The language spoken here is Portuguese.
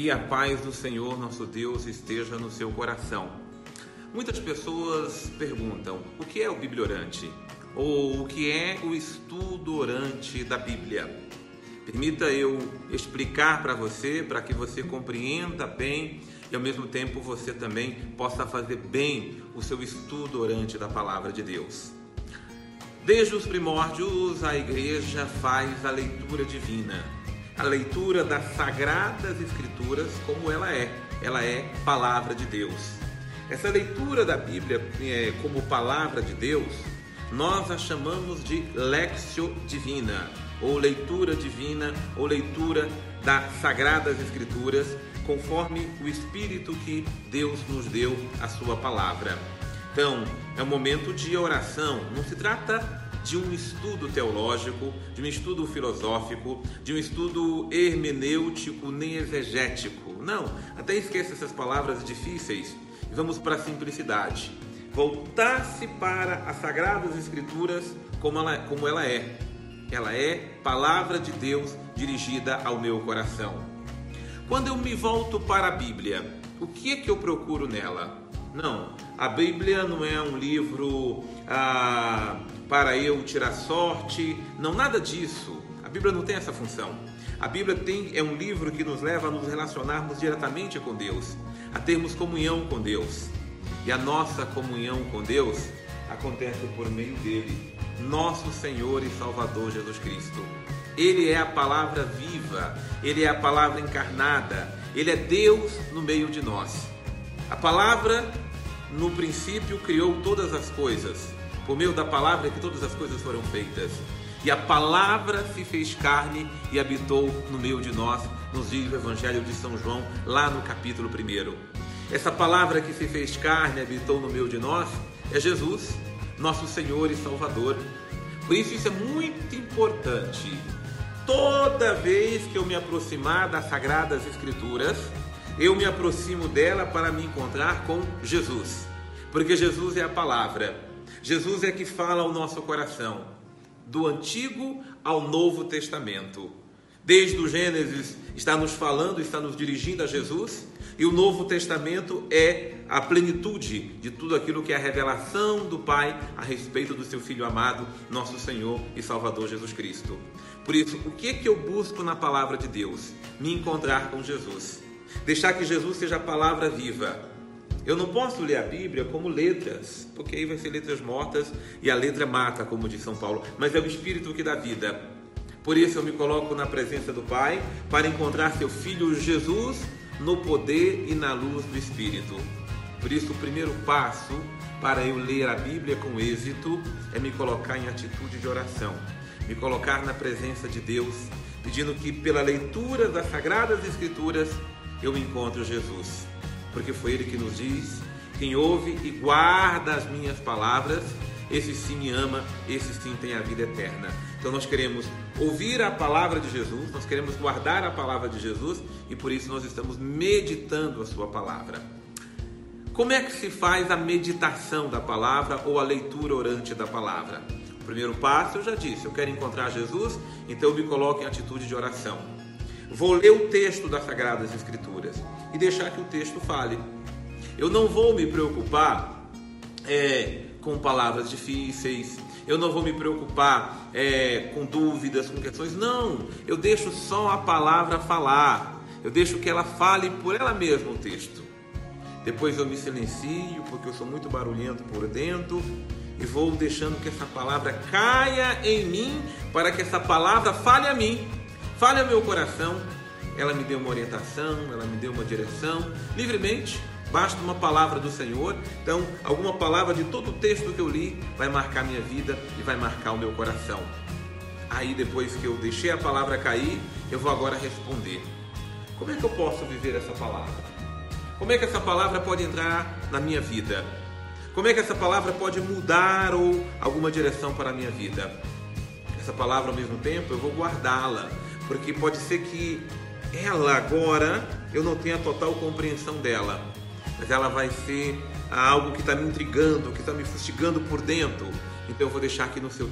Que a paz do Senhor nosso Deus esteja no seu coração. Muitas pessoas perguntam o que é o bibliorante ou o que é o estudo orante da Bíblia. Permita eu explicar para você, para que você compreenda bem e ao mesmo tempo você também possa fazer bem o seu estudo orante da palavra de Deus. Desde os primórdios, a igreja faz a leitura divina a leitura das sagradas escrituras como ela é. Ela é palavra de Deus. Essa leitura da Bíblia é, como palavra de Deus, nós a chamamos de lexio divina, ou leitura divina, ou leitura das sagradas escrituras, conforme o espírito que Deus nos deu a sua palavra. Então, é um momento de oração, não se trata de um estudo teológico, de um estudo filosófico, de um estudo hermenêutico nem exegético. Não, até esqueça essas palavras difíceis e vamos para a simplicidade. Voltar-se para as Sagradas Escrituras como ela, como ela é. Ela é palavra de Deus dirigida ao meu coração. Quando eu me volto para a Bíblia, o que é que eu procuro nela? Não, a Bíblia não é um livro ah, para eu tirar sorte, não, nada disso. A Bíblia não tem essa função. A Bíblia tem, é um livro que nos leva a nos relacionarmos diretamente com Deus, a termos comunhão com Deus. E a nossa comunhão com Deus acontece por meio dele, nosso Senhor e Salvador Jesus Cristo. Ele é a palavra viva, ele é a palavra encarnada, ele é Deus no meio de nós. A palavra, no princípio, criou todas as coisas. Por meio da palavra é que todas as coisas foram feitas. E a palavra se fez carne e habitou no meio de nós, nos diz o Evangelho de São João, lá no capítulo 1. Essa palavra que se fez carne e habitou no meio de nós é Jesus, nosso Senhor e Salvador. Por isso, isso é muito importante. Toda vez que eu me aproximar das Sagradas Escrituras, eu me aproximo dela para me encontrar com Jesus, porque Jesus é a palavra, Jesus é que fala ao nosso coração, do Antigo ao Novo Testamento. Desde o Gênesis está nos falando, está nos dirigindo a Jesus, e o Novo Testamento é a plenitude de tudo aquilo que é a revelação do Pai a respeito do seu Filho amado, nosso Senhor e Salvador Jesus Cristo. Por isso, o que é que eu busco na palavra de Deus? Me encontrar com Jesus. Deixar que Jesus seja a palavra viva. Eu não posso ler a Bíblia como letras, porque aí vai ser letras mortas e a letra mata, como diz São Paulo, mas é o Espírito que dá vida. Por isso eu me coloco na presença do Pai para encontrar seu Filho Jesus no poder e na luz do Espírito. Por isso, o primeiro passo para eu ler a Bíblia com êxito é me colocar em atitude de oração, me colocar na presença de Deus, pedindo que, pela leitura das Sagradas Escrituras, eu encontro Jesus, porque foi Ele que nos diz: quem ouve e guarda as minhas palavras, esse sim me ama, esse sim tem a vida eterna. Então nós queremos ouvir a palavra de Jesus, nós queremos guardar a palavra de Jesus e por isso nós estamos meditando a Sua palavra. Como é que se faz a meditação da palavra ou a leitura orante da palavra? O primeiro passo eu já disse, eu quero encontrar Jesus, então eu me coloco em atitude de oração. Vou ler o texto das Sagradas Escrituras e deixar que o texto fale. Eu não vou me preocupar é, com palavras difíceis, eu não vou me preocupar é, com dúvidas, com questões. Não, eu deixo só a palavra falar. Eu deixo que ela fale por ela mesma o texto. Depois eu me silencio, porque eu sou muito barulhento por dentro, e vou deixando que essa palavra caia em mim, para que essa palavra fale a mim. Fale ao meu coração, ela me deu uma orientação, ela me deu uma direção, livremente, basta uma palavra do Senhor. Então, alguma palavra de todo o texto que eu li vai marcar minha vida e vai marcar o meu coração. Aí, depois que eu deixei a palavra cair, eu vou agora responder: Como é que eu posso viver essa palavra? Como é que essa palavra pode entrar na minha vida? Como é que essa palavra pode mudar ou alguma direção para a minha vida? Essa palavra, ao mesmo tempo, eu vou guardá-la porque pode ser que ela agora eu não tenha total compreensão dela, mas ela vai ser algo que está me intrigando, que está me fustigando por dentro. Então eu vou deixar aqui no seu